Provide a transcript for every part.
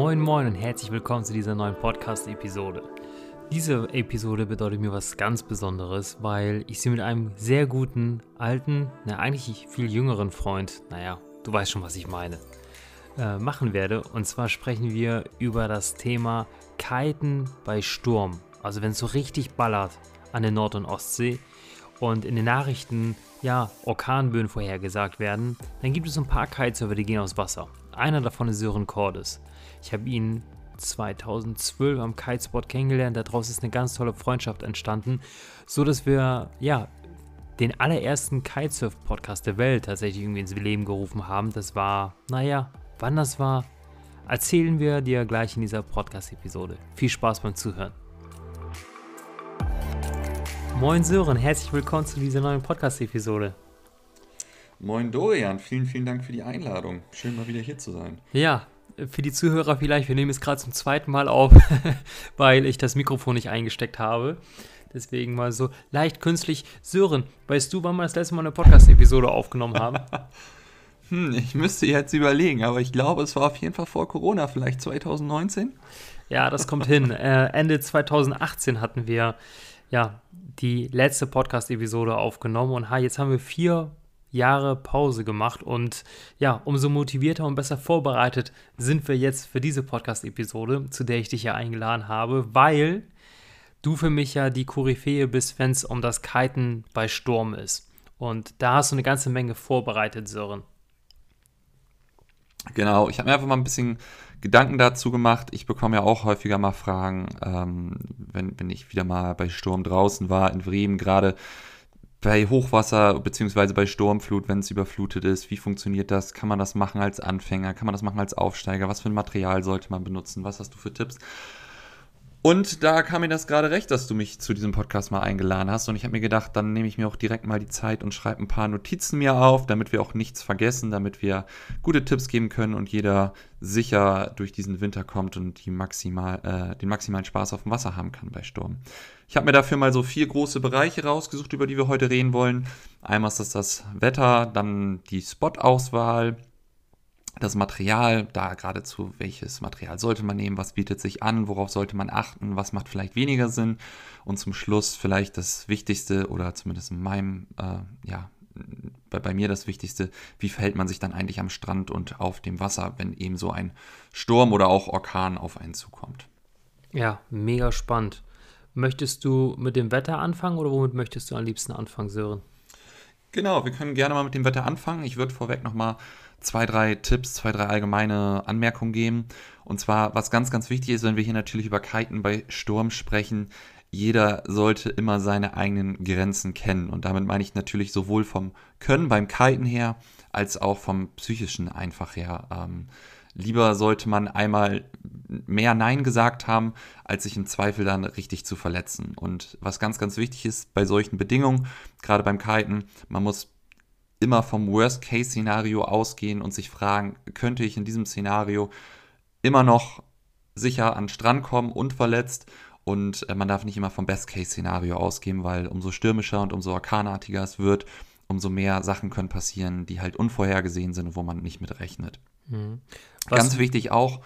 Moin Moin und herzlich willkommen zu dieser neuen Podcast-Episode. Diese Episode bedeutet mir was ganz Besonderes, weil ich sie mit einem sehr guten, alten, na eigentlich viel jüngeren Freund, naja, du weißt schon, was ich meine, äh, machen werde. Und zwar sprechen wir über das Thema Kiten bei Sturm. Also wenn es so richtig ballert an der Nord- und Ostsee und in den Nachrichten ja Orkanböen vorhergesagt werden, dann gibt es ein paar Kitesurfer, die gehen aufs Wasser. Einer davon ist Sören Cordes. Ich habe ihn 2012 am Kitespot kennengelernt. Daraus ist eine ganz tolle Freundschaft entstanden, so dass wir ja den allerersten Kitesurf-Podcast der Welt tatsächlich irgendwie ins Leben gerufen haben. Das war, naja, wann das war, erzählen wir dir gleich in dieser Podcast-Episode. Viel Spaß beim Zuhören. Moin Sören, herzlich willkommen zu dieser neuen Podcast-Episode. Moin Dorian, vielen, vielen Dank für die Einladung. Schön mal wieder hier zu sein. Ja, für die Zuhörer vielleicht, wir nehmen es gerade zum zweiten Mal auf, weil ich das Mikrofon nicht eingesteckt habe. Deswegen mal so leicht künstlich. Sören, weißt du, wann wir das letzte Mal eine Podcast-Episode aufgenommen haben? hm, ich müsste jetzt überlegen, aber ich glaube, es war auf jeden Fall vor Corona, vielleicht 2019. Ja, das kommt hin. Äh, Ende 2018 hatten wir ja die letzte Podcast-Episode aufgenommen und ha, jetzt haben wir vier Jahre Pause gemacht und ja, umso motivierter und besser vorbereitet sind wir jetzt für diese Podcast-Episode, zu der ich dich ja eingeladen habe, weil du für mich ja die Koryphäe bist, wenn es um das Kiten bei Sturm ist. Und da hast du eine ganze Menge vorbereitet, Sören. Genau, ich habe mir einfach mal ein bisschen Gedanken dazu gemacht. Ich bekomme ja auch häufiger mal Fragen, ähm, wenn, wenn ich wieder mal bei Sturm draußen war, in Bremen gerade bei Hochwasser bzw. bei Sturmflut, wenn es überflutet ist, wie funktioniert das? Kann man das machen als Anfänger? Kann man das machen als Aufsteiger? Was für ein Material sollte man benutzen? Was hast du für Tipps? Und da kam mir das gerade recht, dass du mich zu diesem Podcast mal eingeladen hast. Und ich habe mir gedacht, dann nehme ich mir auch direkt mal die Zeit und schreibe ein paar Notizen mir auf, damit wir auch nichts vergessen, damit wir gute Tipps geben können und jeder sicher durch diesen Winter kommt und die maximal, äh, den maximalen Spaß auf dem Wasser haben kann bei Sturm. Ich habe mir dafür mal so vier große Bereiche rausgesucht, über die wir heute reden wollen. Einmal ist das das Wetter, dann die Spot-Auswahl, das Material, da geradezu, welches Material sollte man nehmen, was bietet sich an, worauf sollte man achten, was macht vielleicht weniger Sinn und zum Schluss vielleicht das Wichtigste oder zumindest in meinem, äh, ja, bei, bei mir das Wichtigste, wie verhält man sich dann eigentlich am Strand und auf dem Wasser, wenn eben so ein Sturm oder auch Orkan auf einen zukommt. Ja, mega spannend. Möchtest du mit dem Wetter anfangen oder womit möchtest du am liebsten anfangen, Sören? Genau, wir können gerne mal mit dem Wetter anfangen. Ich würde vorweg nochmal zwei, drei Tipps, zwei, drei allgemeine Anmerkungen geben. Und zwar, was ganz, ganz wichtig ist, wenn wir hier natürlich über Kiten bei Sturm sprechen, jeder sollte immer seine eigenen Grenzen kennen. Und damit meine ich natürlich sowohl vom Können beim Kiten her, als auch vom psychischen einfach her. Ähm, lieber sollte man einmal mehr Nein gesagt haben, als sich im Zweifel dann richtig zu verletzen. Und was ganz, ganz wichtig ist bei solchen Bedingungen, gerade beim Kiten, man muss immer vom Worst-Case-Szenario ausgehen und sich fragen, könnte ich in diesem Szenario immer noch sicher an den Strand kommen, unverletzt und äh, man darf nicht immer vom Best-Case-Szenario ausgehen, weil umso stürmischer und umso orkanartiger es wird, umso mehr Sachen können passieren, die halt unvorhergesehen sind wo man nicht mit rechnet. Mhm. Ganz wichtig auch,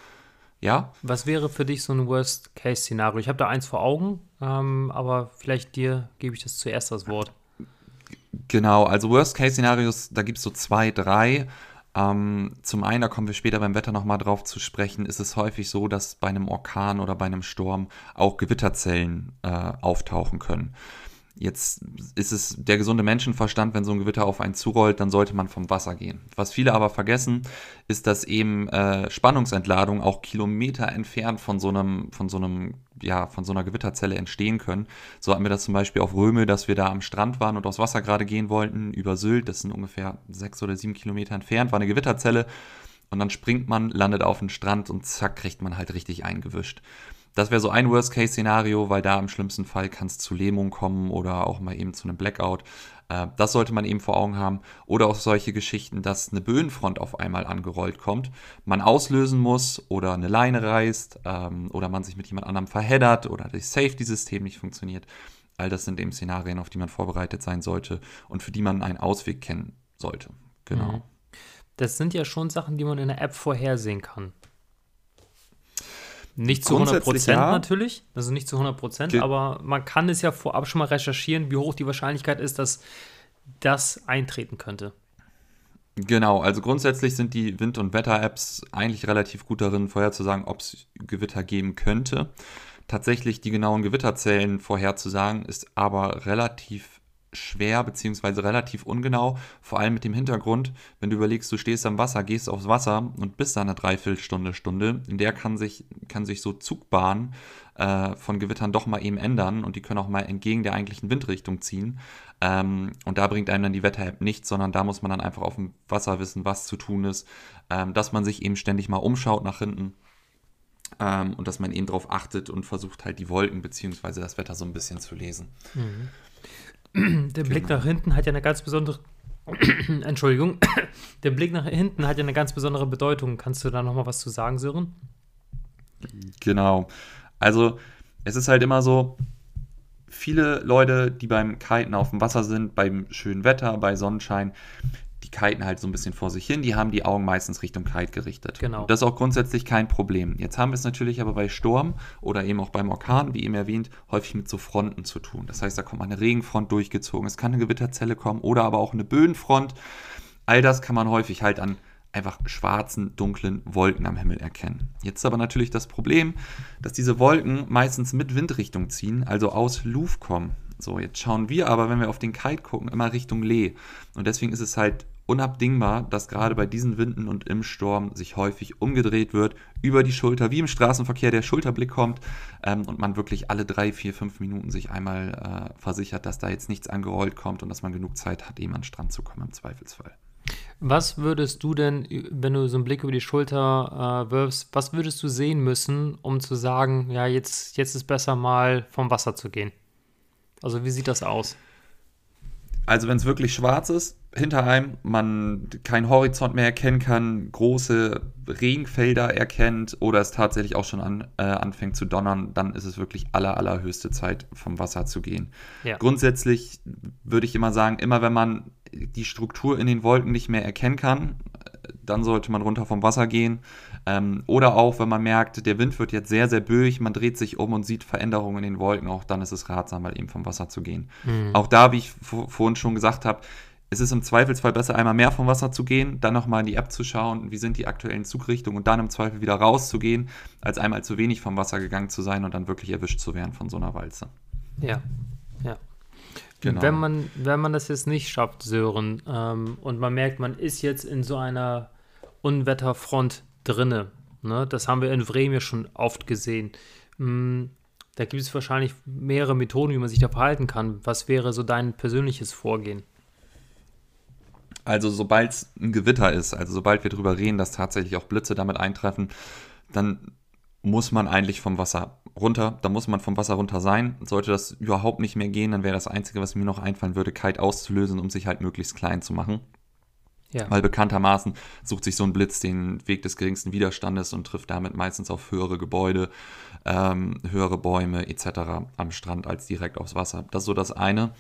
ja. Was wäre für dich so ein Worst-Case-Szenario? Ich habe da eins vor Augen, ähm, aber vielleicht dir gebe ich das zuerst das Wort. Genau, also Worst-Case-Szenarios, da gibt es so zwei, drei. Ähm, zum einen, da kommen wir später beim Wetter nochmal drauf zu sprechen, ist es häufig so, dass bei einem Orkan oder bei einem Sturm auch Gewitterzellen äh, auftauchen können. Jetzt ist es der gesunde Menschenverstand, wenn so ein Gewitter auf einen zurollt, dann sollte man vom Wasser gehen. Was viele aber vergessen, ist, dass eben äh, Spannungsentladungen auch Kilometer entfernt von so einem, von so einem, ja, von so einer Gewitterzelle entstehen können. So hatten wir das zum Beispiel auf Röme, dass wir da am Strand waren und aufs Wasser gerade gehen wollten, über Sylt, das sind ungefähr sechs oder sieben Kilometer entfernt, war eine Gewitterzelle. Und dann springt man, landet auf den Strand und zack, kriegt man halt richtig eingewischt. Das wäre so ein Worst-Case-Szenario, weil da im schlimmsten Fall kann es zu Lähmung kommen oder auch mal eben zu einem Blackout. Äh, das sollte man eben vor Augen haben. Oder auch solche Geschichten, dass eine Böenfront auf einmal angerollt kommt, man auslösen muss oder eine Leine reißt ähm, oder man sich mit jemand anderem verheddert oder das Safety-System nicht funktioniert. All das sind eben Szenarien, auf die man vorbereitet sein sollte und für die man einen Ausweg kennen sollte. Genau. Mhm. Das sind ja schon Sachen, die man in der App vorhersehen kann. Nicht zu 100 Prozent ja. natürlich, also nicht zu 100 Prozent, aber man kann es ja vorab schon mal recherchieren, wie hoch die Wahrscheinlichkeit ist, dass das eintreten könnte. Genau, also grundsätzlich sind die Wind- und Wetter-Apps eigentlich relativ gut darin, vorherzusagen, ob es Gewitter geben könnte. Tatsächlich die genauen Gewitterzellen vorherzusagen, ist aber relativ schwer bzw. relativ ungenau, vor allem mit dem Hintergrund, wenn du überlegst, du stehst am Wasser, gehst aufs Wasser und bist da eine Dreiviertelstunde, Stunde, in der kann sich, kann sich so Zugbahnen äh, von Gewittern doch mal eben ändern und die können auch mal entgegen der eigentlichen Windrichtung ziehen. Ähm, und da bringt einem dann die Wetter-App nichts, sondern da muss man dann einfach auf dem Wasser wissen, was zu tun ist, ähm, dass man sich eben ständig mal umschaut nach hinten. Ähm, und dass man eben darauf achtet und versucht halt die Wolken bzw. das Wetter so ein bisschen zu lesen. Mhm. Der Blick nach hinten hat ja eine ganz besondere. Entschuldigung. Der Blick nach hinten hat ja eine ganz besondere Bedeutung. Kannst du da nochmal was zu sagen, Sören? Genau. Also, es ist halt immer so, viele Leute, die beim Kiten auf dem Wasser sind, beim schönen Wetter, bei Sonnenschein, kiten halt so ein bisschen vor sich hin, die haben die Augen meistens Richtung Kite gerichtet. Genau. Das ist auch grundsätzlich kein Problem. Jetzt haben wir es natürlich aber bei Sturm oder eben auch beim Orkan, wie eben erwähnt, häufig mit so Fronten zu tun. Das heißt, da kommt eine Regenfront durchgezogen, es kann eine Gewitterzelle kommen oder aber auch eine Böenfront. All das kann man häufig halt an einfach schwarzen, dunklen Wolken am Himmel erkennen. Jetzt ist aber natürlich das Problem, dass diese Wolken meistens mit Windrichtung ziehen, also aus Luft kommen. So, jetzt schauen wir aber, wenn wir auf den Kite gucken, immer Richtung Lee. Und deswegen ist es halt unabdingbar, dass gerade bei diesen Winden und im Sturm sich häufig umgedreht wird, über die Schulter, wie im Straßenverkehr der Schulterblick kommt ähm, und man wirklich alle drei, vier, fünf Minuten sich einmal äh, versichert, dass da jetzt nichts angerollt kommt und dass man genug Zeit hat, eben an den Strand zu kommen im Zweifelsfall. Was würdest du denn, wenn du so einen Blick über die Schulter äh, wirfst, was würdest du sehen müssen, um zu sagen, ja, jetzt, jetzt ist besser mal vom Wasser zu gehen? Also wie sieht das aus? Also wenn es wirklich schwarz ist, hinter einem, man keinen Horizont mehr erkennen kann, große Regenfelder erkennt oder es tatsächlich auch schon an, äh, anfängt zu donnern, dann ist es wirklich aller, allerhöchste Zeit, vom Wasser zu gehen. Ja. Grundsätzlich würde ich immer sagen, immer wenn man die Struktur in den Wolken nicht mehr erkennen kann, dann sollte man runter vom Wasser gehen. Ähm, oder auch, wenn man merkt, der Wind wird jetzt sehr, sehr böig, man dreht sich um und sieht Veränderungen in den Wolken, auch dann ist es ratsam, mal eben vom Wasser zu gehen. Mhm. Auch da, wie ich vorhin schon gesagt habe, es ist im Zweifelsfall besser, einmal mehr vom Wasser zu gehen, dann nochmal in die App zu schauen, wie sind die aktuellen Zugrichtungen und dann im Zweifel wieder rauszugehen, als einmal zu wenig vom Wasser gegangen zu sein und dann wirklich erwischt zu werden von so einer Walze. Ja, ja. Genau. Wenn, man, wenn man das jetzt nicht schafft, Sören, ähm, und man merkt, man ist jetzt in so einer Unwetterfront drinne, ne? das haben wir in Bremen ja schon oft gesehen. Mm, da gibt es wahrscheinlich mehrere Methoden, wie man sich da verhalten kann. Was wäre so dein persönliches Vorgehen? Also sobald es ein Gewitter ist, also sobald wir darüber reden, dass tatsächlich auch Blitze damit eintreffen, dann muss man eigentlich vom Wasser runter, da muss man vom Wasser runter sein. Sollte das überhaupt nicht mehr gehen, dann wäre das Einzige, was mir noch einfallen würde, Kite auszulösen, um sich halt möglichst klein zu machen. Ja. Weil bekanntermaßen sucht sich so ein Blitz den Weg des geringsten Widerstandes und trifft damit meistens auf höhere Gebäude, ähm, höhere Bäume etc. am Strand als direkt aufs Wasser. Das ist so das eine.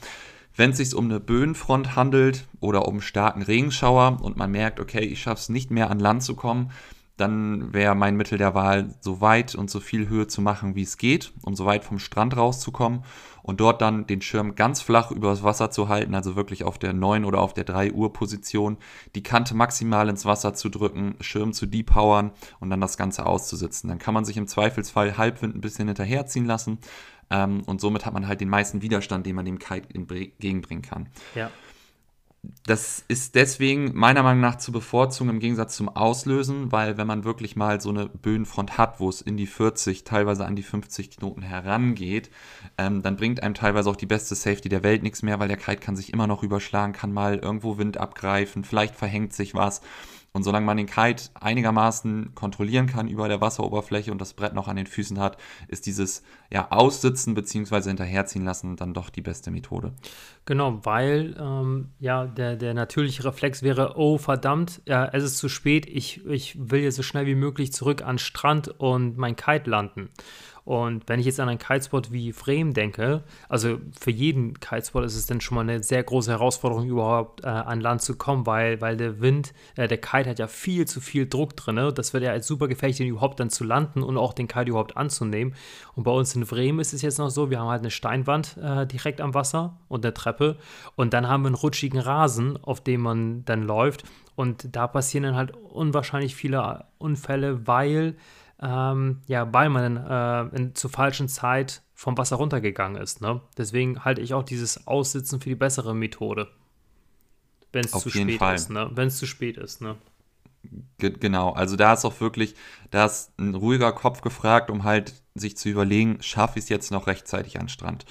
Wenn es sich um eine Böenfront handelt oder um starken Regenschauer und man merkt, okay, ich schaffe es nicht mehr an Land zu kommen, dann wäre mein Mittel der Wahl, so weit und so viel Höhe zu machen, wie es geht, um so weit vom Strand rauszukommen und dort dann den Schirm ganz flach übers Wasser zu halten, also wirklich auf der 9 oder auf der 3 Uhr Position, die Kante maximal ins Wasser zu drücken, Schirm zu depowern und dann das Ganze auszusitzen. Dann kann man sich im Zweifelsfall Halbwind ein bisschen hinterherziehen lassen ähm, und somit hat man halt den meisten Widerstand, den man dem Kite entgegenbringen kann. Ja das ist deswegen meiner Meinung nach zu bevorzugen im Gegensatz zum Auslösen, weil wenn man wirklich mal so eine Böenfront hat, wo es in die 40, teilweise an die 50 Knoten herangeht, ähm, dann bringt einem teilweise auch die beste Safety der Welt nichts mehr, weil der Kite kann sich immer noch überschlagen, kann mal irgendwo Wind abgreifen, vielleicht verhängt sich was. Und solange man den Kite einigermaßen kontrollieren kann über der Wasseroberfläche und das Brett noch an den Füßen hat, ist dieses ja, Aussitzen bzw. hinterherziehen lassen dann doch die beste Methode. Genau, weil ähm, ja der, der natürliche Reflex wäre, oh verdammt, ja, es ist zu spät, ich, ich will jetzt so schnell wie möglich zurück an Strand und mein Kite landen. Und wenn ich jetzt an einen Kitespot wie Fremen denke, also für jeden Kitespot ist es dann schon mal eine sehr große Herausforderung, überhaupt äh, an Land zu kommen, weil, weil der Wind, äh, der Kite hat ja viel zu viel Druck drin. Das wird ja als super gefährlich, den überhaupt dann zu landen und auch den Kite überhaupt anzunehmen. Und bei uns in Bremen ist es jetzt noch so, wir haben halt eine Steinwand äh, direkt am Wasser und eine Treppe. Und dann haben wir einen rutschigen Rasen, auf dem man dann läuft. Und da passieren dann halt unwahrscheinlich viele Unfälle, weil ähm, ja, weil man äh, in, zur falschen Zeit vom Wasser runtergegangen ist. Ne? Deswegen halte ich auch dieses Aussitzen für die bessere Methode. Wenn es zu spät Fall. ist, ne? Wenn es zu spät ist, ne? Genau, also da ist auch wirklich, da ist ein ruhiger Kopf gefragt, um halt sich zu überlegen, schaffe ich es jetzt noch rechtzeitig an Strand.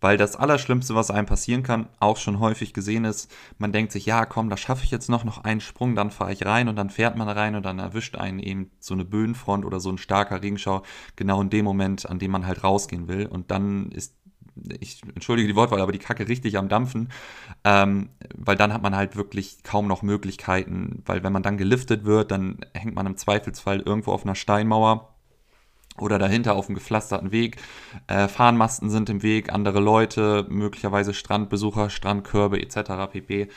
Weil das Allerschlimmste, was einem passieren kann, auch schon häufig gesehen ist, man denkt sich, ja, komm, da schaffe ich jetzt noch, noch einen Sprung, dann fahre ich rein und dann fährt man rein und dann erwischt einen eben so eine Böenfront oder so ein starker Regenschau genau in dem Moment, an dem man halt rausgehen will. Und dann ist ich entschuldige die Wortwahl, aber die Kacke richtig am Dampfen, ähm, weil dann hat man halt wirklich kaum noch Möglichkeiten, weil wenn man dann geliftet wird, dann hängt man im Zweifelsfall irgendwo auf einer Steinmauer oder dahinter auf dem gepflasterten Weg. Äh, Fahnenmasten sind im Weg, andere Leute, möglicherweise Strandbesucher, Strandkörbe etc. pp.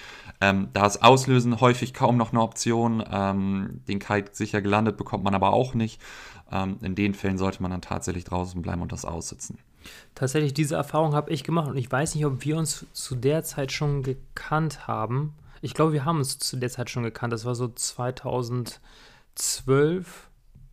Ähm, da ist Auslösen häufig kaum noch eine Option. Ähm, den Kite sicher gelandet bekommt man aber auch nicht. Ähm, in den Fällen sollte man dann tatsächlich draußen bleiben und das aussitzen. Tatsächlich, diese Erfahrung habe ich gemacht und ich weiß nicht, ob wir uns zu der Zeit schon gekannt haben. Ich glaube, wir haben uns zu der Zeit schon gekannt. Das war so 2012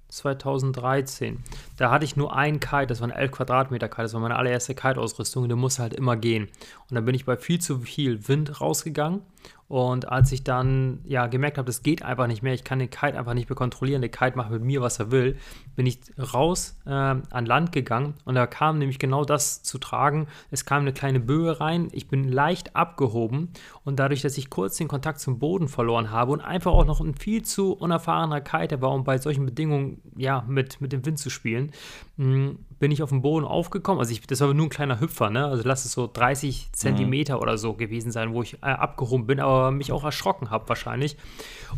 2013. Da hatte ich nur einen Kite, das war ein 11 Quadratmeter Kite, das war meine allererste Kite-Ausrüstung und der musste halt immer gehen. Und dann bin ich bei viel zu viel Wind rausgegangen und als ich dann ja gemerkt habe, das geht einfach nicht mehr, ich kann den Kite einfach nicht mehr kontrollieren, der Kite macht mit mir, was er will, bin ich raus äh, an Land gegangen. Und da kam nämlich genau das zu tragen. Es kam eine kleine Böe rein, ich bin leicht abgehoben. Und dadurch, dass ich kurz den Kontakt zum Boden verloren habe und einfach auch noch ein viel zu unerfahrener Kite war, um bei solchen Bedingungen ja mit, mit dem Wind zu spielen, mh, bin ich auf dem Boden aufgekommen. Also ich, das war nur ein kleiner Hüpfer, ne? Also lass es so 30 Zentimeter mhm. oder so gewesen sein, wo ich äh, abgehoben bin, aber mich auch erschrocken habe wahrscheinlich.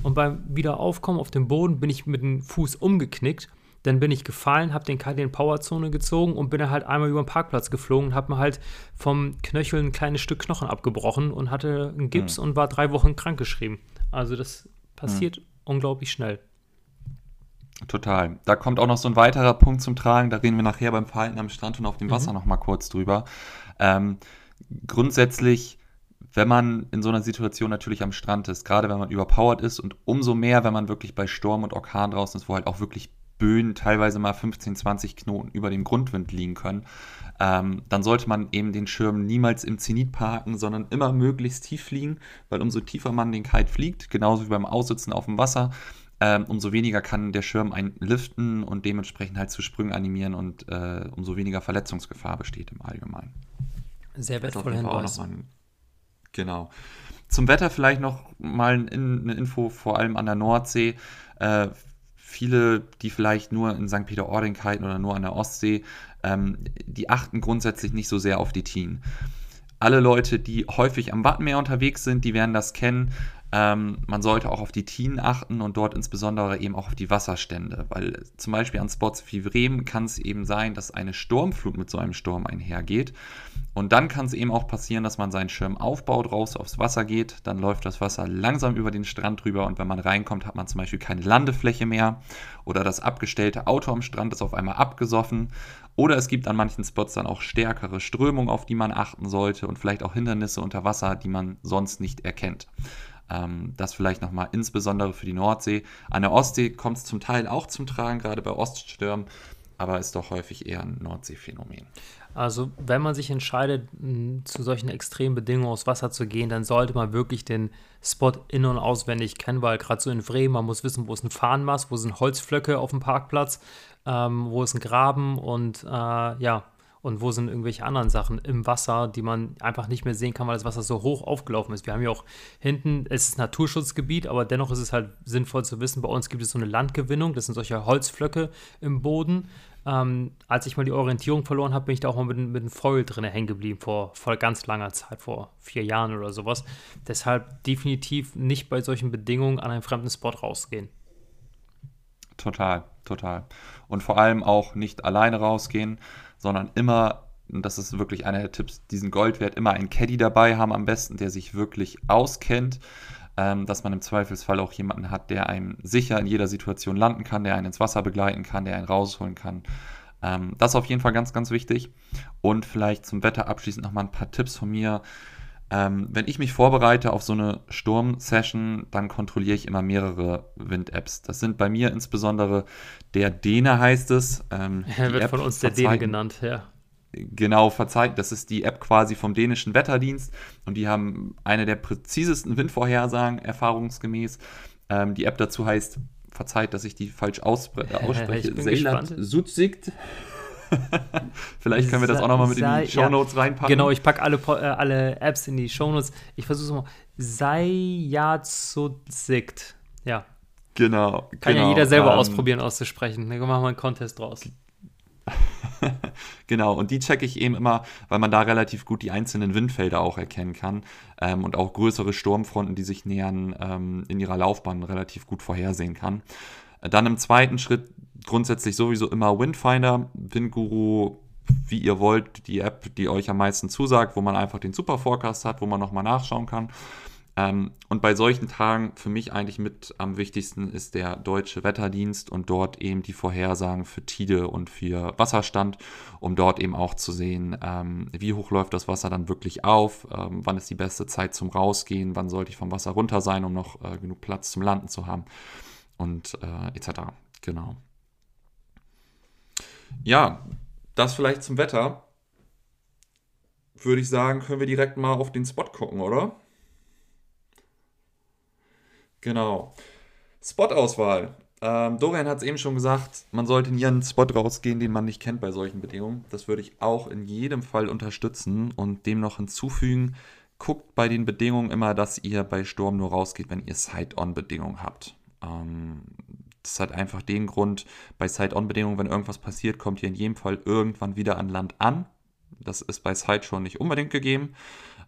Und beim Wiederaufkommen auf dem Boden bin ich mit dem Fuß umgeknickt. Dann bin ich gefallen, habe den Kite in Powerzone gezogen und bin dann halt einmal über den Parkplatz geflogen und habe mir halt vom Knöchel ein kleines Stück Knochen abgebrochen und hatte einen Gips mhm. und war drei Wochen krankgeschrieben. Also das passiert mhm. unglaublich schnell. Total. Da kommt auch noch so ein weiterer Punkt zum Tragen. Da reden wir nachher beim Verhalten am Strand und auf dem Wasser mhm. noch mal kurz drüber. Ähm, grundsätzlich, wenn man in so einer Situation natürlich am Strand ist, gerade wenn man überpowered ist und umso mehr, wenn man wirklich bei Sturm und Orkan draußen ist, wo halt auch wirklich Böen teilweise mal 15, 20 Knoten über dem Grundwind liegen können, ähm, dann sollte man eben den Schirm niemals im Zenit parken, sondern immer möglichst tief fliegen, weil umso tiefer man den Kite fliegt, genauso wie beim Aussitzen auf dem Wasser, ähm, umso weniger kann der Schirm einen liften und dementsprechend halt zu Sprüngen animieren und äh, umso weniger Verletzungsgefahr besteht im Allgemeinen. Sehr wertvoller Hinweis. Genau. Zum Wetter vielleicht noch mal eine Info, vor allem an der Nordsee. Äh, viele, die vielleicht nur in St. Peter-Ording kiten oder nur an der Ostsee, ähm, die achten grundsätzlich nicht so sehr auf die Tien. Alle Leute, die häufig am Wattenmeer unterwegs sind, die werden das kennen. Ähm, man sollte auch auf die Tinen achten und dort insbesondere eben auch auf die Wasserstände, weil zum Beispiel an Spots wie Bremen kann es eben sein, dass eine Sturmflut mit so einem Sturm einhergeht. Und dann kann es eben auch passieren, dass man seinen Schirm aufbaut, raus aufs Wasser geht, dann läuft das Wasser langsam über den Strand drüber und wenn man reinkommt, hat man zum Beispiel keine Landefläche mehr oder das abgestellte Auto am Strand ist auf einmal abgesoffen oder es gibt an manchen Spots dann auch stärkere Strömungen, auf die man achten sollte und vielleicht auch Hindernisse unter Wasser, die man sonst nicht erkennt. Ähm, das vielleicht nochmal insbesondere für die Nordsee. An der Ostsee kommt es zum Teil auch zum Tragen, gerade bei Oststürmen, aber ist doch häufig eher ein Nordseephänomen. Also wenn man sich entscheidet, zu solchen extremen Bedingungen aufs Wasser zu gehen, dann sollte man wirklich den Spot in- und auswendig kennen, weil gerade so in Bremen, man muss wissen, wo ist ein Fahnenmast, wo sind Holzflöcke auf dem Parkplatz, ähm, wo ist ein Graben und äh, ja, und wo sind irgendwelche anderen Sachen im Wasser, die man einfach nicht mehr sehen kann, weil das Wasser so hoch aufgelaufen ist. Wir haben ja auch hinten, es ist Naturschutzgebiet, aber dennoch ist es halt sinnvoll zu wissen, bei uns gibt es so eine Landgewinnung, das sind solche Holzflöcke im Boden. Ähm, als ich mal die Orientierung verloren habe, bin ich da auch mal mit, mit einem Foil drin hängen geblieben, vor, vor ganz langer Zeit, vor vier Jahren oder sowas. Deshalb definitiv nicht bei solchen Bedingungen an einen fremden Spot rausgehen. Total total. Und vor allem auch nicht alleine rausgehen, sondern immer, und das ist wirklich einer der Tipps, diesen Goldwert immer einen Caddy dabei haben am besten, der sich wirklich auskennt, ähm, dass man im Zweifelsfall auch jemanden hat, der einem sicher in jeder Situation landen kann, der einen ins Wasser begleiten kann, der einen rausholen kann. Ähm, das ist auf jeden Fall ganz, ganz wichtig. Und vielleicht zum Wetter abschließend nochmal ein paar Tipps von mir. Ähm, wenn ich mich vorbereite auf so eine Sturm-Session, dann kontrolliere ich immer mehrere Wind-Apps. Das sind bei mir insbesondere der Dene heißt es. Ähm, er wird App von uns der Dene genannt, ja. Genau, verzeiht, das ist die App quasi vom dänischen Wetterdienst und die haben eine der präzisesten Windvorhersagen erfahrungsgemäß. Ähm, die App dazu heißt, verzeiht, dass ich die falsch ausspreche, Seilat Sutsikt. Vielleicht können wir das auch nochmal mit in die Shownotes ja. reinpacken. Genau, ich packe alle, äh, alle Apps in die Shownotes. Ich versuche es mal. Sayatsutsikt. Ja. Genau. Kann genau, ja jeder selber ähm, ausprobieren, auszusprechen. Dann machen wir einen Contest draus. genau, und die checke ich eben immer, weil man da relativ gut die einzelnen Windfelder auch erkennen kann ähm, und auch größere Sturmfronten, die sich nähern, ähm, in ihrer Laufbahn relativ gut vorhersehen kann. Dann im zweiten Schritt grundsätzlich sowieso immer Windfinder, Windguru, wie ihr wollt, die App, die euch am meisten zusagt, wo man einfach den Super Forecast hat, wo man nochmal nachschauen kann. Ähm, und bei solchen Tagen für mich eigentlich mit am wichtigsten ist der deutsche Wetterdienst und dort eben die Vorhersagen für Tide und für Wasserstand, um dort eben auch zu sehen, ähm, wie hoch läuft das Wasser dann wirklich auf, ähm, wann ist die beste Zeit zum Rausgehen, wann sollte ich vom Wasser runter sein, um noch äh, genug Platz zum Landen zu haben und äh, etc. Genau. Ja, das vielleicht zum Wetter. Würde ich sagen, können wir direkt mal auf den Spot gucken, oder? Genau. Spot-Auswahl. Ähm, Dorian hat es eben schon gesagt, man sollte nie einen Spot rausgehen, den man nicht kennt bei solchen Bedingungen. Das würde ich auch in jedem Fall unterstützen und dem noch hinzufügen. Guckt bei den Bedingungen immer, dass ihr bei Sturm nur rausgeht, wenn ihr Side-On-Bedingungen habt. Ähm, das hat einfach den Grund, bei Side-On-Bedingungen, wenn irgendwas passiert, kommt ihr in jedem Fall irgendwann wieder an Land an. Das ist bei Side schon nicht unbedingt gegeben.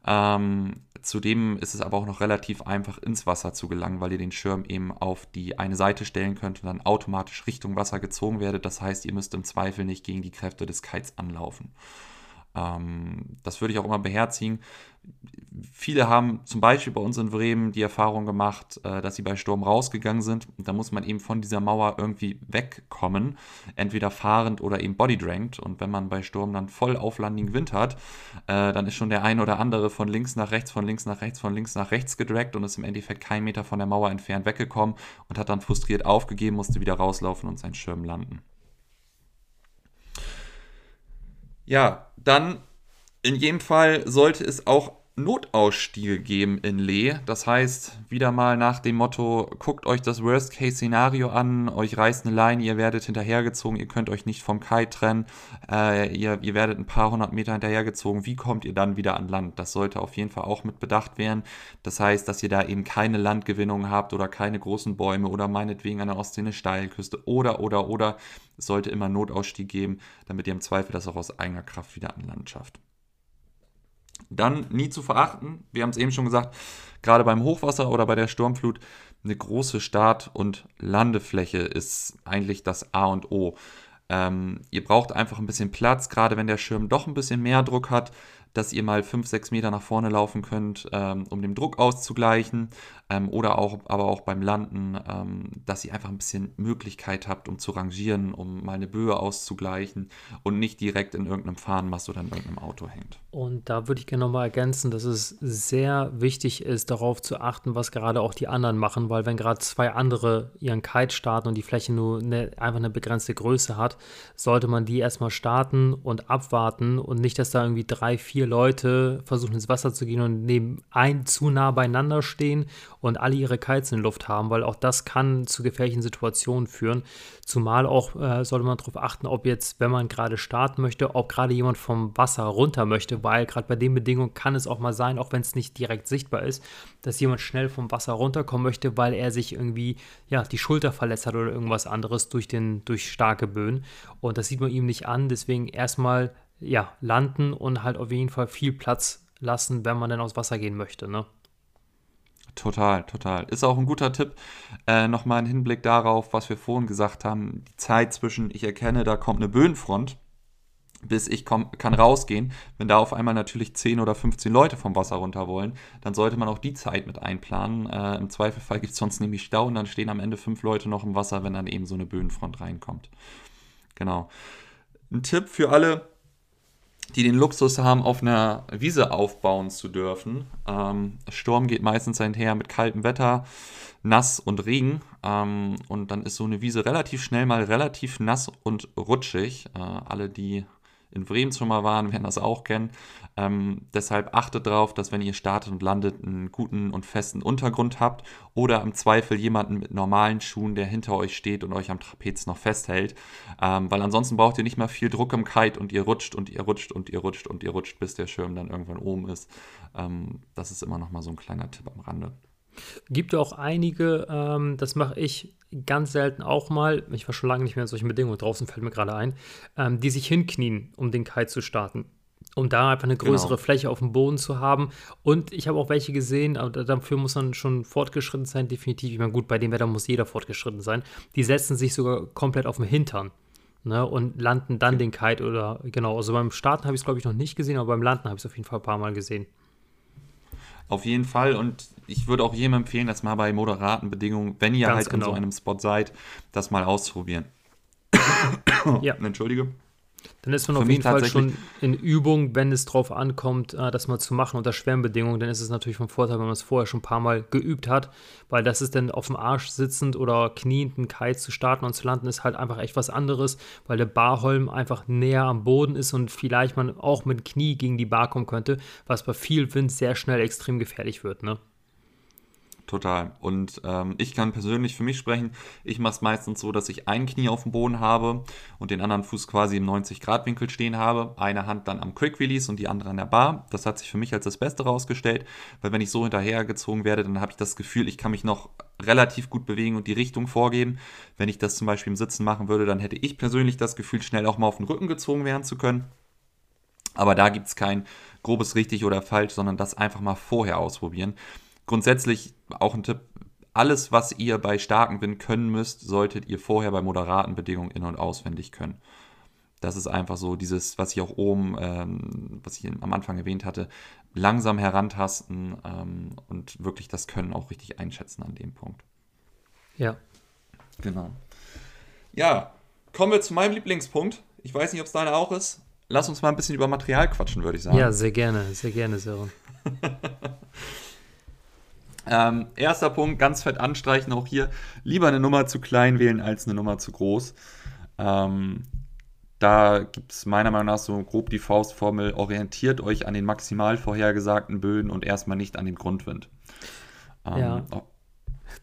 Ähm, zudem ist es aber auch noch relativ einfach ins Wasser zu gelangen, weil ihr den Schirm eben auf die eine Seite stellen könnt und dann automatisch Richtung Wasser gezogen werdet. Das heißt, ihr müsst im Zweifel nicht gegen die Kräfte des Kites anlaufen. Ähm, das würde ich auch immer beherzigen. Viele haben zum Beispiel bei uns in Bremen die Erfahrung gemacht, äh, dass sie bei Sturm rausgegangen sind. Und da muss man eben von dieser Mauer irgendwie wegkommen, entweder fahrend oder eben bodydrankt. Und wenn man bei Sturm dann voll auflandigen Wind hat, äh, dann ist schon der ein oder andere von links nach rechts, von links nach rechts, von links nach rechts gedragt und ist im Endeffekt kein Meter von der Mauer entfernt weggekommen und hat dann frustriert aufgegeben, musste wieder rauslaufen und seinen Schirm landen. Ja, dann in jedem Fall sollte es auch Notausstiege geben in Lee. Das heißt, wieder mal nach dem Motto, guckt euch das Worst-Case-Szenario an, euch reißt eine Leine, ihr werdet hinterhergezogen, ihr könnt euch nicht vom Kai trennen, äh, ihr, ihr werdet ein paar hundert Meter hinterhergezogen, wie kommt ihr dann wieder an Land? Das sollte auf jeden Fall auch mit bedacht werden. Das heißt, dass ihr da eben keine Landgewinnung habt oder keine großen Bäume oder meinetwegen an der Ostsee eine Steilküste oder, oder, oder. Es sollte immer Notausstieg geben, damit ihr im Zweifel das auch aus eigener Kraft wieder an Land schafft. Dann nie zu verachten, wir haben es eben schon gesagt, gerade beim Hochwasser oder bei der Sturmflut, eine große Start- und Landefläche ist eigentlich das A und O. Ähm, ihr braucht einfach ein bisschen Platz, gerade wenn der Schirm doch ein bisschen mehr Druck hat dass ihr mal 5, 6 Meter nach vorne laufen könnt, ähm, um den Druck auszugleichen. Ähm, oder auch, aber auch beim Landen, ähm, dass ihr einfach ein bisschen Möglichkeit habt, um zu rangieren, um mal eine Böe auszugleichen und nicht direkt in irgendeinem Fahnenmast oder in irgendeinem Auto hängt. Und da würde ich gerne nochmal ergänzen, dass es sehr wichtig ist, darauf zu achten, was gerade auch die anderen machen, weil wenn gerade zwei andere ihren Kite starten und die Fläche nur eine, einfach eine begrenzte Größe hat, sollte man die erstmal starten und abwarten und nicht, dass da irgendwie drei, vier vier Leute versuchen ins Wasser zu gehen und neben ein zu nah beieinander stehen und alle ihre Kites in Luft haben, weil auch das kann zu gefährlichen Situationen führen. Zumal auch äh, sollte man darauf achten, ob jetzt, wenn man gerade starten möchte, ob gerade jemand vom Wasser runter möchte, weil gerade bei den Bedingungen kann es auch mal sein, auch wenn es nicht direkt sichtbar ist, dass jemand schnell vom Wasser runterkommen möchte, weil er sich irgendwie ja die Schulter verletzt hat oder irgendwas anderes durch den durch starke Böen und das sieht man ihm nicht an. Deswegen erstmal ja, landen und halt auf jeden Fall viel Platz lassen, wenn man dann aufs Wasser gehen möchte, ne? Total, total. Ist auch ein guter Tipp. Äh, Nochmal ein Hinblick darauf, was wir vorhin gesagt haben. Die Zeit zwischen, ich erkenne, da kommt eine Böenfront, bis ich komm, kann rausgehen. Wenn da auf einmal natürlich 10 oder 15 Leute vom Wasser runter wollen, dann sollte man auch die Zeit mit einplanen. Äh, Im Zweifelfall gibt es sonst nämlich Stau und dann stehen am Ende fünf Leute noch im Wasser, wenn dann eben so eine Böenfront reinkommt. Genau. Ein Tipp für alle, die den Luxus haben, auf einer Wiese aufbauen zu dürfen. Ähm, Sturm geht meistens einher mit kaltem Wetter, nass und Regen. Ähm, und dann ist so eine Wiese relativ schnell mal relativ nass und rutschig. Äh, alle, die in Bremen schon mal waren, werden das auch kennen. Ähm, deshalb achtet darauf, dass wenn ihr startet und landet, einen guten und festen Untergrund habt oder im Zweifel jemanden mit normalen Schuhen, der hinter euch steht und euch am Trapez noch festhält. Ähm, weil ansonsten braucht ihr nicht mal viel Druck im Kite und ihr rutscht und ihr rutscht und ihr rutscht und ihr rutscht, bis der Schirm dann irgendwann oben ist. Ähm, das ist immer noch mal so ein kleiner Tipp am Rande. Gibt auch einige, ähm, das mache ich ganz selten auch mal, ich war schon lange nicht mehr in solchen Bedingungen, draußen fällt mir gerade ein, ähm, die sich hinknien, um den Kite zu starten. Um da einfach eine größere genau. Fläche auf dem Boden zu haben. Und ich habe auch welche gesehen, aber dafür muss man schon fortgeschritten sein, definitiv. Ich meine, gut, bei dem Wetter muss jeder fortgeschritten sein. Die setzen sich sogar komplett auf dem Hintern. Ne, und landen dann okay. den Kite oder genau. Also beim Starten habe ich es, glaube ich, noch nicht gesehen, aber beim Landen habe ich es auf jeden Fall ein paar Mal gesehen. Auf jeden Fall. Und ich würde auch jedem empfehlen, das mal bei moderaten Bedingungen, wenn ihr Ganz halt genau. in so einem Spot seid, das mal auszuprobieren. ja. Entschuldige. Dann ist man Für auf jeden Fall schon in Übung, wenn es drauf ankommt, äh, das mal zu machen unter schweren Bedingungen. Dann ist es natürlich vom Vorteil, wenn man es vorher schon ein paar Mal geübt hat, weil das ist dann auf dem Arsch sitzend oder kniend einen Kite zu starten und zu landen, ist halt einfach echt was anderes, weil der Barholm einfach näher am Boden ist und vielleicht man auch mit Knie gegen die Bar kommen könnte, was bei viel Wind sehr schnell extrem gefährlich wird. Ne? Total. Und ähm, ich kann persönlich für mich sprechen. Ich mache es meistens so, dass ich ein Knie auf dem Boden habe und den anderen Fuß quasi im 90-Grad-Winkel stehen habe. Eine Hand dann am Quick Release und die andere an der Bar. Das hat sich für mich als das Beste rausgestellt, weil wenn ich so hinterhergezogen werde, dann habe ich das Gefühl, ich kann mich noch relativ gut bewegen und die Richtung vorgeben. Wenn ich das zum Beispiel im Sitzen machen würde, dann hätte ich persönlich das Gefühl, schnell auch mal auf den Rücken gezogen werden zu können. Aber da gibt es kein grobes richtig oder falsch, sondern das einfach mal vorher ausprobieren grundsätzlich auch ein Tipp, alles, was ihr bei starkem Wind können müsst, solltet ihr vorher bei moderaten Bedingungen in- und auswendig können. Das ist einfach so dieses, was ich auch oben, ähm, was ich am Anfang erwähnt hatte, langsam herantasten ähm, und wirklich das Können auch richtig einschätzen an dem Punkt. Ja. Genau. Ja, kommen wir zu meinem Lieblingspunkt. Ich weiß nicht, ob es deiner auch ist. Lass uns mal ein bisschen über Material quatschen, würde ich sagen. Ja, sehr gerne, sehr gerne, Sören. Ähm, erster Punkt, ganz fett anstreichen, auch hier lieber eine Nummer zu klein wählen als eine Nummer zu groß. Ähm, da gibt es meiner Meinung nach so grob die Faustformel, orientiert euch an den maximal vorhergesagten Böden und erstmal nicht an dem Grundwind. Ähm, ja. Oh.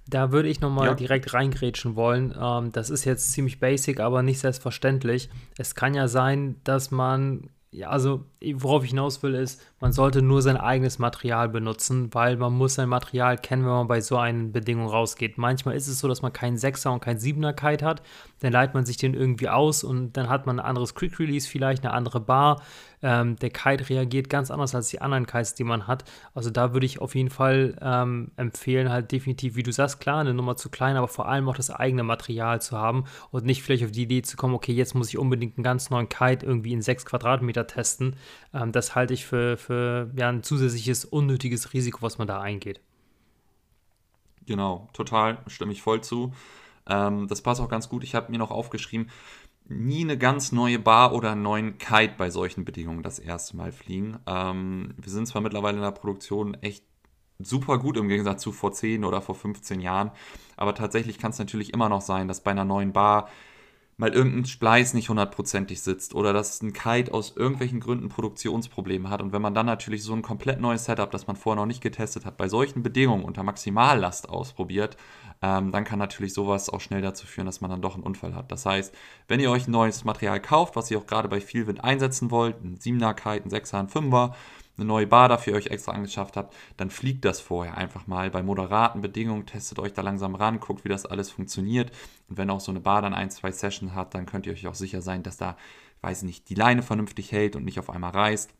Da würde ich nochmal ja. direkt reingrätschen wollen. Ähm, das ist jetzt ziemlich basic, aber nicht selbstverständlich. Es kann ja sein, dass man ja, also worauf ich hinaus will, ist, man sollte nur sein eigenes Material benutzen, weil man muss sein Material kennen, wenn man bei so einer Bedingung rausgeht. Manchmal ist es so, dass man keinen Sechser und keinen Siebener Kite hat, dann leitet man sich den irgendwie aus und dann hat man ein anderes Quick Release vielleicht, eine andere Bar. Ähm, der Kite reagiert ganz anders als die anderen Kites, die man hat. Also da würde ich auf jeden Fall ähm, empfehlen, halt definitiv, wie du sagst, klar, eine Nummer zu klein, aber vor allem auch das eigene Material zu haben und nicht vielleicht auf die Idee zu kommen, okay, jetzt muss ich unbedingt einen ganz neuen Kite irgendwie in 6 Quadratmeter testen. Ähm, das halte ich für, für ja, ein zusätzliches unnötiges Risiko, was man da eingeht. Genau, total, stimme ich voll zu. Ähm, das passt auch ganz gut. Ich habe mir noch aufgeschrieben, nie eine ganz neue Bar oder einen neuen Kite bei solchen Bedingungen das erste Mal fliegen. Ähm, wir sind zwar mittlerweile in der Produktion echt super gut im Gegensatz zu vor 10 oder vor 15 Jahren, aber tatsächlich kann es natürlich immer noch sein, dass bei einer neuen Bar mal irgendein Spleiß nicht hundertprozentig sitzt oder dass ein Kite aus irgendwelchen Gründen Produktionsprobleme hat. Und wenn man dann natürlich so ein komplett neues Setup, das man vorher noch nicht getestet hat, bei solchen Bedingungen unter Maximallast ausprobiert, ähm, dann kann natürlich sowas auch schnell dazu führen, dass man dann doch einen Unfall hat. Das heißt, wenn ihr euch ein neues Material kauft, was ihr auch gerade bei viel Wind einsetzen wollt, ein 7er Kite, ein 6er, ein 5er, eine neue Bar dafür euch extra angeschafft habt, dann fliegt das vorher einfach mal bei moderaten Bedingungen, testet euch da langsam ran, guckt, wie das alles funktioniert. Und wenn auch so eine Bar dann ein, zwei Sessions hat, dann könnt ihr euch auch sicher sein, dass da, weiß ich nicht, die Leine vernünftig hält und nicht auf einmal reißt.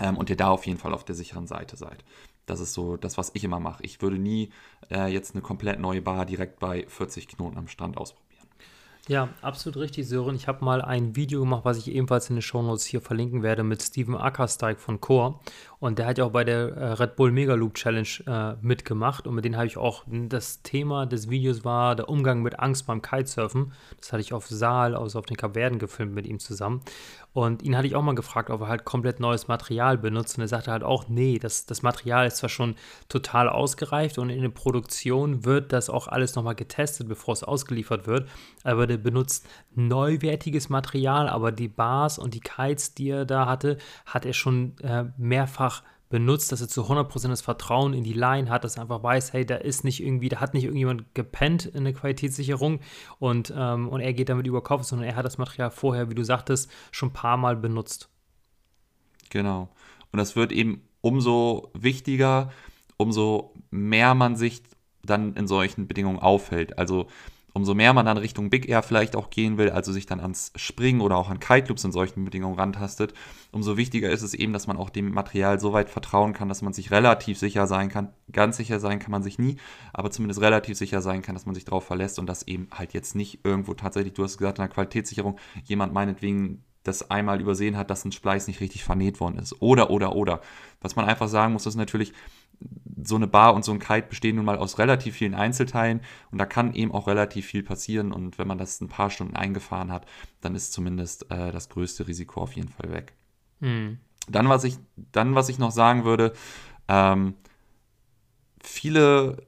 ähm, und ihr da auf jeden Fall auf der sicheren Seite seid. Das ist so das, was ich immer mache. Ich würde nie äh, jetzt eine komplett neue Bar direkt bei 40 Knoten am Strand ausprobieren. Ja, absolut richtig, Sören. Ich habe mal ein Video gemacht, was ich ebenfalls in den Shownotes hier verlinken werde, mit Steven Ackersteig von Core. Und der hat ja auch bei der äh, Red Bull Mega Loop Challenge äh, mitgemacht. Und mit denen habe ich auch, das Thema des Videos war der Umgang mit Angst beim Kitesurfen. Das hatte ich auf Saal, also auf den Kapverden gefilmt mit ihm zusammen. Und ihn hatte ich auch mal gefragt, ob er halt komplett neues Material benutzt. Und er sagte halt auch, nee, das, das Material ist zwar schon total ausgereift und in der Produktion wird das auch alles nochmal getestet, bevor es ausgeliefert wird. Aber der benutzt neuwertiges Material, aber die Bars und die Kites, die er da hatte, hat er schon äh, mehrfach benutzt, dass er zu 100% das Vertrauen in die Line hat, dass er einfach weiß, hey, da ist nicht irgendwie, da hat nicht irgendjemand gepennt in der Qualitätssicherung und, ähm, und er geht damit über Kopf, sondern er hat das Material vorher, wie du sagtest, schon ein paar Mal benutzt. Genau. Und das wird eben umso wichtiger, umso mehr man sich dann in solchen Bedingungen aufhält. Also umso mehr man dann Richtung Big Air vielleicht auch gehen will, also sich dann ans Springen oder auch an Kite Loops in solchen Bedingungen rantastet, umso wichtiger ist es eben, dass man auch dem Material so weit vertrauen kann, dass man sich relativ sicher sein kann. Ganz sicher sein kann man sich nie, aber zumindest relativ sicher sein kann, dass man sich darauf verlässt und dass eben halt jetzt nicht irgendwo tatsächlich, du hast gesagt, in der Qualitätssicherung jemand meinetwegen das einmal übersehen hat, dass ein Spleiß nicht richtig vernäht worden ist. Oder, oder, oder. Was man einfach sagen muss, ist natürlich, so eine Bar und so ein Kite bestehen nun mal aus relativ vielen Einzelteilen und da kann eben auch relativ viel passieren und wenn man das ein paar Stunden eingefahren hat, dann ist zumindest äh, das größte Risiko auf jeden Fall weg. Mhm. Dann, was ich, dann, was ich noch sagen würde, ähm, viele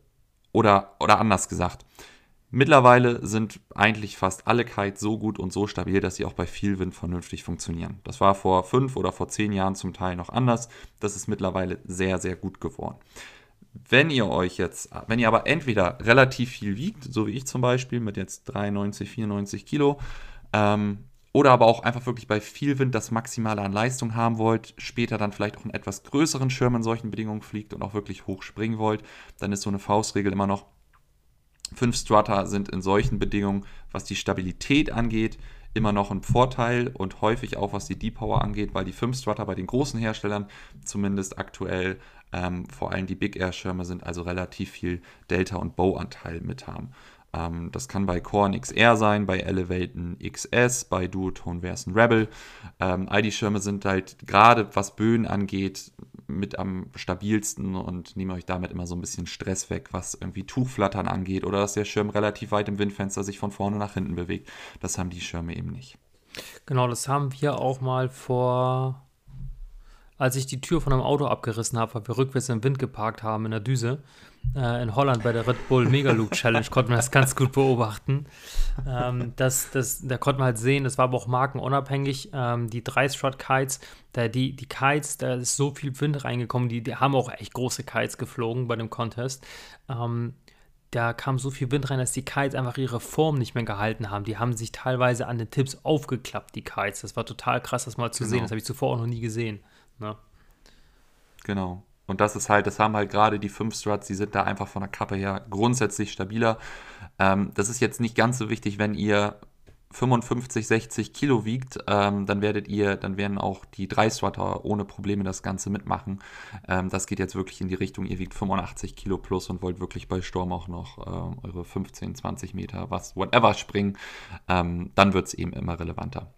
oder, oder anders gesagt, Mittlerweile sind eigentlich fast alle Kites so gut und so stabil, dass sie auch bei viel Wind vernünftig funktionieren. Das war vor fünf oder vor zehn Jahren zum Teil noch anders. Das ist mittlerweile sehr, sehr gut geworden. Wenn ihr euch jetzt, wenn ihr aber entweder relativ viel wiegt, so wie ich zum Beispiel mit jetzt 93, 94 Kilo, ähm, oder aber auch einfach wirklich bei viel Wind das Maximale an Leistung haben wollt, später dann vielleicht auch einen etwas größeren Schirm in solchen Bedingungen fliegt und auch wirklich hoch springen wollt, dann ist so eine Faustregel immer noch Fünf Strutter sind in solchen Bedingungen, was die Stabilität angeht, immer noch ein Vorteil und häufig auch was die Deep Power angeht, weil die 5 Strutter bei den großen Herstellern zumindest aktuell ähm, vor allem die Big Air Schirme sind, also relativ viel Delta- und Bow-Anteil mit haben. Ähm, das kann bei Korn XR sein, bei Elevaten XS, bei Duotone ein Rebel. Ähm, ID-Schirme sind halt gerade, was Böen angeht, mit am stabilsten und nehme euch damit immer so ein bisschen Stress weg, was irgendwie Tuchflattern angeht oder dass der Schirm relativ weit im Windfenster sich von vorne nach hinten bewegt. Das haben die Schirme eben nicht. Genau, das haben wir auch mal vor, als ich die Tür von einem Auto abgerissen habe, weil wir rückwärts im Wind geparkt haben in der Düse äh, in Holland bei der Red Bull Mega Loop Challenge konnten wir das ganz gut beobachten. Ähm, das, das, da konnten wir halt sehen, das war aber auch markenunabhängig. Ähm, die drei Strut Kites, da die, die Kites, da ist so viel Wind reingekommen, die, die haben auch echt große Kites geflogen bei dem Contest. Ähm, da kam so viel Wind rein, dass die Kites einfach ihre Form nicht mehr gehalten haben. Die haben sich teilweise an den Tipps aufgeklappt, die Kites. Das war total krass, das mal zu genau. sehen. Das habe ich zuvor auch noch nie gesehen. Ne? Genau. Und das ist halt, das haben halt gerade die fünf Struts, die sind da einfach von der Kappe her grundsätzlich stabiler. Ähm, das ist jetzt nicht ganz so wichtig, wenn ihr 55, 60 Kilo wiegt, ähm, dann werdet ihr, dann werden auch die drei Strutter ohne Probleme das Ganze mitmachen. Ähm, das geht jetzt wirklich in die Richtung, ihr wiegt 85 Kilo plus und wollt wirklich bei Sturm auch noch äh, eure 15, 20 Meter, was, whatever springen, ähm, dann wird es eben immer relevanter.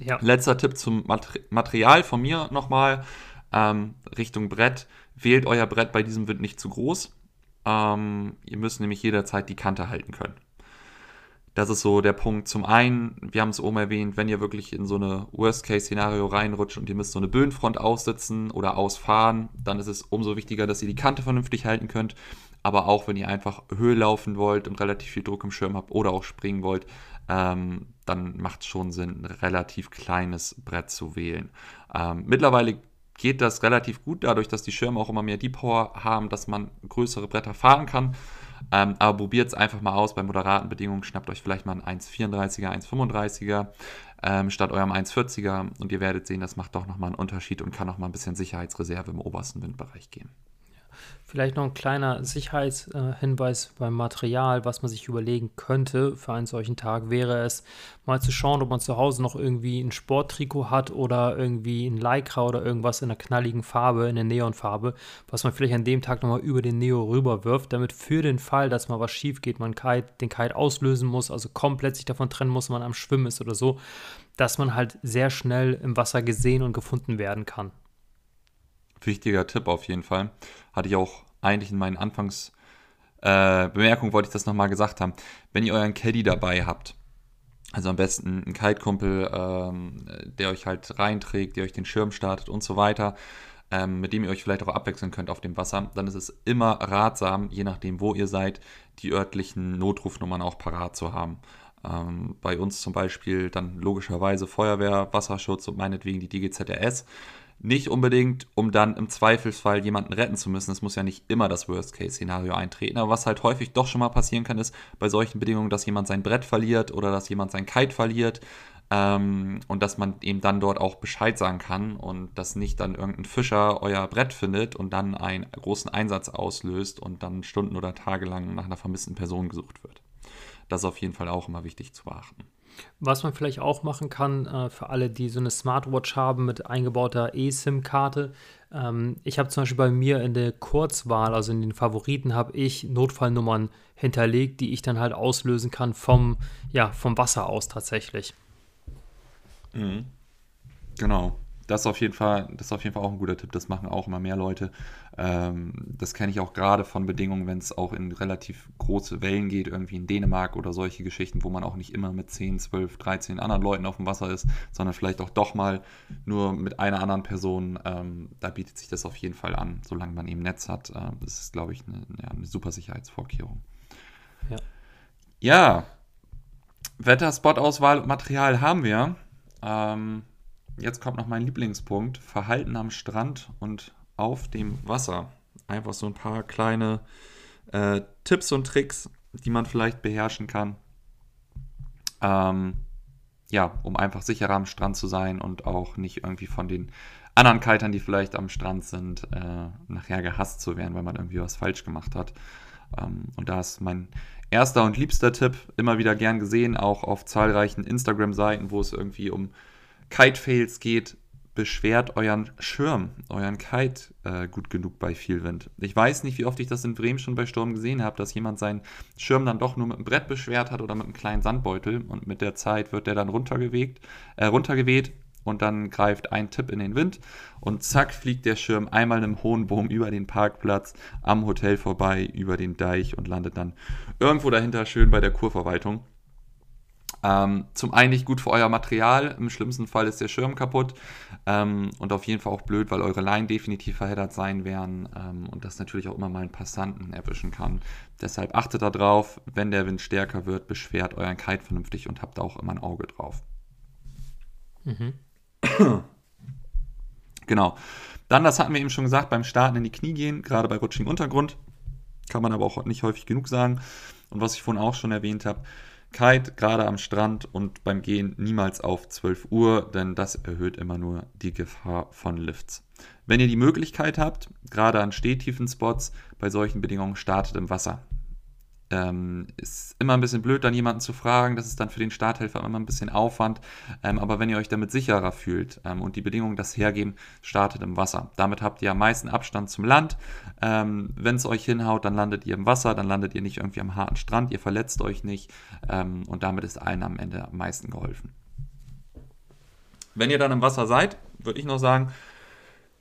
Ja. Letzter Tipp zum Material von mir nochmal ähm, Richtung Brett. Wählt euer Brett bei diesem Wind nicht zu groß. Ähm, ihr müsst nämlich jederzeit die Kante halten können. Das ist so der Punkt. Zum einen, wir haben es oben erwähnt, wenn ihr wirklich in so eine Worst-Case-Szenario reinrutscht und ihr müsst so eine Böenfront aussitzen oder ausfahren, dann ist es umso wichtiger, dass ihr die Kante vernünftig halten könnt. Aber auch wenn ihr einfach Höhe laufen wollt und relativ viel Druck im Schirm habt oder auch springen wollt, ähm, dann macht es schon Sinn, ein relativ kleines Brett zu wählen. Ähm, mittlerweile geht das relativ gut, dadurch, dass die Schirme auch immer mehr Deep Power haben, dass man größere Bretter fahren kann. Ähm, aber probiert es einfach mal aus bei moderaten Bedingungen. Schnappt euch vielleicht mal ein 1,34er, 1,35er ähm, statt eurem 1,40er und ihr werdet sehen, das macht doch nochmal einen Unterschied und kann nochmal ein bisschen Sicherheitsreserve im obersten Windbereich geben. Vielleicht noch ein kleiner Sicherheitshinweis beim Material, was man sich überlegen könnte für einen solchen Tag, wäre es mal zu schauen, ob man zu Hause noch irgendwie ein Sporttrikot hat oder irgendwie ein Lycra oder irgendwas in einer knalligen Farbe, in der Neonfarbe, was man vielleicht an dem Tag nochmal über den Neo rüberwirft, damit für den Fall, dass mal was schief geht, man den Kite auslösen muss, also komplett sich davon trennen muss, wenn man am Schwimmen ist oder so, dass man halt sehr schnell im Wasser gesehen und gefunden werden kann. Wichtiger Tipp auf jeden Fall. Hatte ich auch eigentlich in meinen Anfangsbemerkungen, äh, wollte ich das nochmal gesagt haben. Wenn ihr euren Caddy dabei habt, also am besten ein Kite-Kumpel, ähm, der euch halt reinträgt, der euch den Schirm startet und so weiter, ähm, mit dem ihr euch vielleicht auch abwechseln könnt auf dem Wasser, dann ist es immer ratsam, je nachdem, wo ihr seid, die örtlichen Notrufnummern auch parat zu haben. Ähm, bei uns zum Beispiel dann logischerweise Feuerwehr, Wasserschutz und meinetwegen die DGZRS. Nicht unbedingt, um dann im Zweifelsfall jemanden retten zu müssen. Es muss ja nicht immer das Worst-Case-Szenario eintreten. Aber was halt häufig doch schon mal passieren kann, ist bei solchen Bedingungen, dass jemand sein Brett verliert oder dass jemand sein Kite verliert. Ähm, und dass man eben dann dort auch Bescheid sagen kann und dass nicht dann irgendein Fischer euer Brett findet und dann einen großen Einsatz auslöst und dann Stunden oder Tage lang nach einer vermissten Person gesucht wird. Das ist auf jeden Fall auch immer wichtig zu beachten. Was man vielleicht auch machen kann, äh, für alle, die so eine Smartwatch haben mit eingebauter eSIM-Karte. Ähm, ich habe zum Beispiel bei mir in der Kurzwahl, also in den Favoriten, habe ich Notfallnummern hinterlegt, die ich dann halt auslösen kann vom, ja, vom Wasser aus tatsächlich. Mhm. Genau das ist auf jeden Fall, das ist auf jeden Fall auch ein guter Tipp. Das machen auch immer mehr Leute. Ähm, das kenne ich auch gerade von Bedingungen, wenn es auch in relativ große Wellen geht, irgendwie in Dänemark oder solche Geschichten, wo man auch nicht immer mit 10, 12, 13 anderen Leuten auf dem Wasser ist, sondern vielleicht auch doch mal nur mit einer anderen Person. Ähm, da bietet sich das auf jeden Fall an, solange man eben Netz hat. Ähm, das ist, glaube ich, eine, ja, eine super Sicherheitsvorkehrung. Ja. Ja, Wetter, Spotauswahl und Material haben wir. Ähm, jetzt kommt noch mein Lieblingspunkt: Verhalten am Strand und auf dem Wasser. Einfach so ein paar kleine äh, Tipps und Tricks, die man vielleicht beherrschen kann. Ähm, ja, um einfach sicherer am Strand zu sein und auch nicht irgendwie von den anderen Kitern, die vielleicht am Strand sind, äh, nachher gehasst zu werden, weil man irgendwie was falsch gemacht hat. Ähm, und da ist mein erster und liebster Tipp immer wieder gern gesehen, auch auf zahlreichen Instagram-Seiten, wo es irgendwie um Kite-Fails geht, beschwert euren Schirm, euren Kite äh, gut genug bei viel Wind. Ich weiß nicht, wie oft ich das in Bremen schon bei Sturm gesehen habe, dass jemand seinen Schirm dann doch nur mit einem Brett beschwert hat oder mit einem kleinen Sandbeutel und mit der Zeit wird der dann runtergewegt, äh, runtergeweht und dann greift ein Tipp in den Wind und zack fliegt der Schirm einmal in einem hohen Boom über den Parkplatz am Hotel vorbei, über den Deich und landet dann irgendwo dahinter schön bei der Kurverwaltung. Ähm, zum einen nicht gut für euer Material, im schlimmsten Fall ist der Schirm kaputt ähm, und auf jeden Fall auch blöd, weil eure Leinen definitiv verheddert sein werden ähm, und das natürlich auch immer mal einen Passanten erwischen kann. Deshalb achtet darauf, wenn der Wind stärker wird, beschwert euren Kite vernünftig und habt da auch immer ein Auge drauf. Mhm. genau. Dann, das hatten wir eben schon gesagt, beim Starten in die Knie gehen, gerade bei rutschigem Untergrund. Kann man aber auch nicht häufig genug sagen. Und was ich vorhin auch schon erwähnt habe, Kite gerade am Strand und beim Gehen niemals auf 12 Uhr, denn das erhöht immer nur die Gefahr von Lifts. Wenn ihr die Möglichkeit habt, gerade an stehtiefen Spots, bei solchen Bedingungen startet im Wasser. Ähm, ist immer ein bisschen blöd, dann jemanden zu fragen. Das ist dann für den Starthelfer immer ein bisschen Aufwand. Ähm, aber wenn ihr euch damit sicherer fühlt ähm, und die Bedingungen das hergeben, startet im Wasser. Damit habt ihr am meisten Abstand zum Land. Ähm, wenn es euch hinhaut, dann landet ihr im Wasser, dann landet ihr nicht irgendwie am harten Strand, ihr verletzt euch nicht. Ähm, und damit ist allen am Ende am meisten geholfen. Wenn ihr dann im Wasser seid, würde ich noch sagen,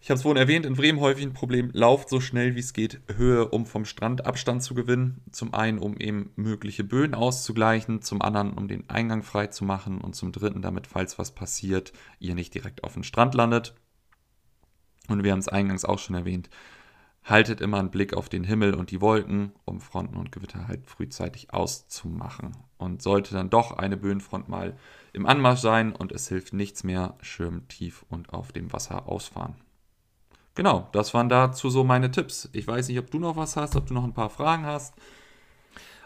ich habe es vorhin erwähnt, in Bremen häufig ein Problem, lauft so schnell wie es geht Höhe, um vom Strand Abstand zu gewinnen. Zum einen, um eben mögliche Böen auszugleichen, zum anderen, um den Eingang frei zu machen und zum dritten, damit, falls was passiert, ihr nicht direkt auf den Strand landet. Und wir haben es eingangs auch schon erwähnt, haltet immer einen Blick auf den Himmel und die Wolken, um Fronten und Gewitter halt frühzeitig auszumachen. Und sollte dann doch eine Böenfront mal im Anmarsch sein und es hilft nichts mehr, Schirm tief und auf dem Wasser ausfahren. Genau, das waren dazu so meine Tipps. Ich weiß nicht, ob du noch was hast, ob du noch ein paar Fragen hast.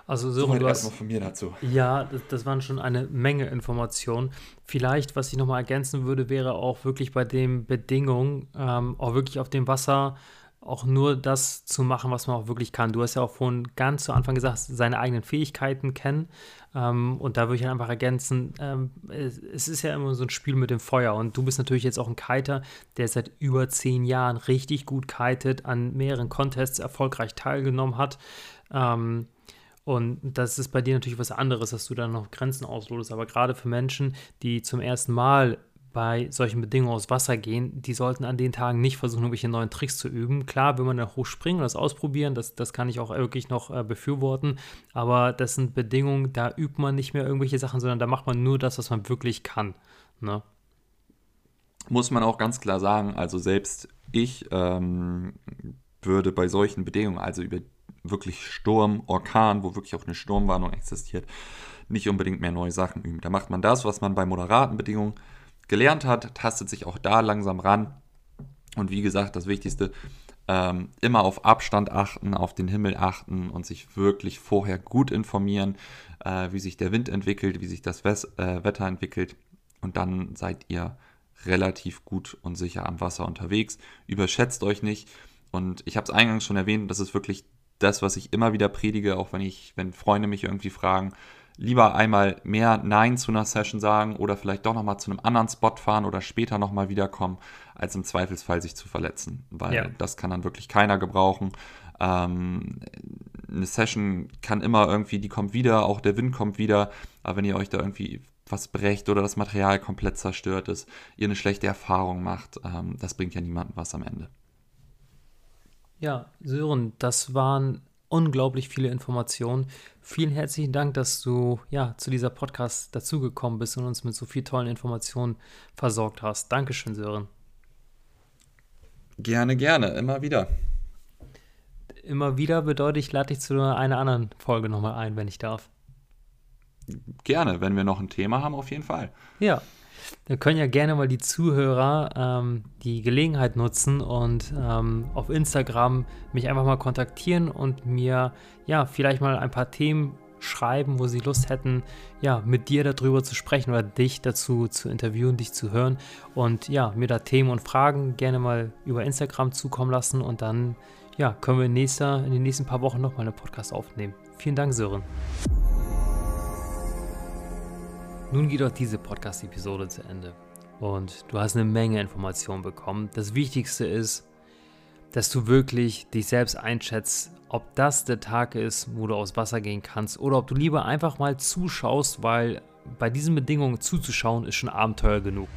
Also so Soweit erstmal von mir dazu. Ja, das, das, waren schon eine Menge Informationen. Vielleicht, was ich nochmal ergänzen würde, wäre auch wirklich bei den Bedingungen, ähm, auch wirklich auf dem Wasser auch nur das zu machen, was man auch wirklich kann. Du hast ja auch vorhin ganz zu Anfang gesagt, seine eigenen Fähigkeiten kennen. Ähm, und da würde ich einfach ergänzen, ähm, es, es, ist ja immer so ein Spiel mit dem Feuer. Und du bist natürlich jetzt auch ein Kiter, der seit über zehn Jahren richtig gut kitet, an mehreren Contests erfolgreich teilgenommen hat. Ähm, und das ist bei dir natürlich was anderes, dass du dann noch Grenzen auslotest. Aber gerade für Menschen, die zum ersten Mal bei solchen Bedingungen aus Wasser gehen, die sollten an den Tagen nicht versuchen, irgendwelche neuen Tricks zu üben. Klar, will man da hochspringen und das ausprobieren, das, das kann ich auch wirklich noch äh, befürworten, aber das sind Bedingungen, da übt man nicht mehr irgendwelche Sachen, sondern da macht man nur das, was man wirklich kann. Ne? Muss man auch ganz klar sagen, also selbst ich ähm, würde bei solchen Bedingungen, also über wirklich Sturm, Orkan, wo wirklich auch eine Sturmwarnung existiert, nicht unbedingt mehr neue Sachen üben. Da macht man das, was man bei moderaten Bedingungen gelernt hat, tastet sich auch da langsam ran. Und wie gesagt, das Wichtigste, ähm, immer auf Abstand achten, auf den Himmel achten und sich wirklich vorher gut informieren, äh, wie sich der Wind entwickelt, wie sich das Wes äh, Wetter entwickelt. Und dann seid ihr relativ gut und sicher am Wasser unterwegs. Überschätzt euch nicht. Und ich habe es eingangs schon erwähnt, das ist wirklich das, was ich immer wieder predige, auch wenn ich, wenn Freunde mich irgendwie fragen, lieber einmal mehr Nein zu einer Session sagen oder vielleicht doch nochmal zu einem anderen Spot fahren oder später nochmal wiederkommen, als im Zweifelsfall sich zu verletzen. Weil ja. das kann dann wirklich keiner gebrauchen. Ähm, eine Session kann immer irgendwie, die kommt wieder, auch der Wind kommt wieder, aber wenn ihr euch da irgendwie was brecht oder das Material komplett zerstört ist, ihr eine schlechte Erfahrung macht, ähm, das bringt ja niemandem was am Ende. Ja, Sören, das waren unglaublich viele Informationen. Vielen herzlichen Dank, dass du ja zu dieser Podcast dazugekommen bist und uns mit so vielen tollen Informationen versorgt hast. Dankeschön, Sören. Gerne, gerne, immer wieder. Immer wieder bedeutet, ich lade dich zu einer anderen Folge nochmal ein, wenn ich darf. Gerne, wenn wir noch ein Thema haben, auf jeden Fall. Ja, dann können ja gerne mal die Zuhörer ähm, die Gelegenheit nutzen und ähm, auf Instagram mich einfach mal kontaktieren und mir ja vielleicht mal ein paar Themen schreiben, wo sie Lust hätten, ja, mit dir darüber zu sprechen oder dich dazu zu interviewen, dich zu hören und ja, mir da Themen und Fragen gerne mal über Instagram zukommen lassen und dann ja, können wir in, nächster, in den nächsten paar Wochen nochmal einen Podcast aufnehmen. Vielen Dank, Sören. Nun geht auch diese Podcast-Episode zu Ende und du hast eine Menge Informationen bekommen. Das Wichtigste ist, dass du wirklich dich selbst einschätzt, ob das der Tag ist, wo du aus Wasser gehen kannst oder ob du lieber einfach mal zuschaust, weil bei diesen Bedingungen zuzuschauen ist schon Abenteuer genug.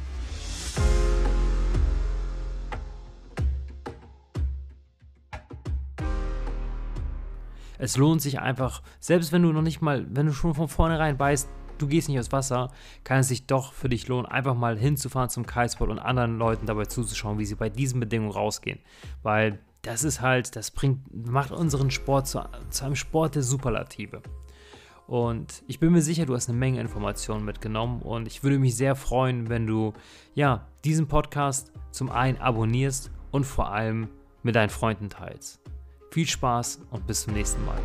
Es lohnt sich einfach, selbst wenn du noch nicht mal, wenn du schon von vornherein weißt, du gehst nicht aufs Wasser, kann es sich doch für dich lohnen, einfach mal hinzufahren zum Kitespot und anderen Leuten dabei zuzuschauen, wie sie bei diesen Bedingungen rausgehen. Weil das ist halt, das bringt, macht unseren Sport zu, zu einem Sport der Superlative. Und ich bin mir sicher, du hast eine Menge Informationen mitgenommen und ich würde mich sehr freuen, wenn du ja diesen Podcast zum einen abonnierst und vor allem mit deinen Freunden teilst. Viel Spaß und bis zum nächsten Mal.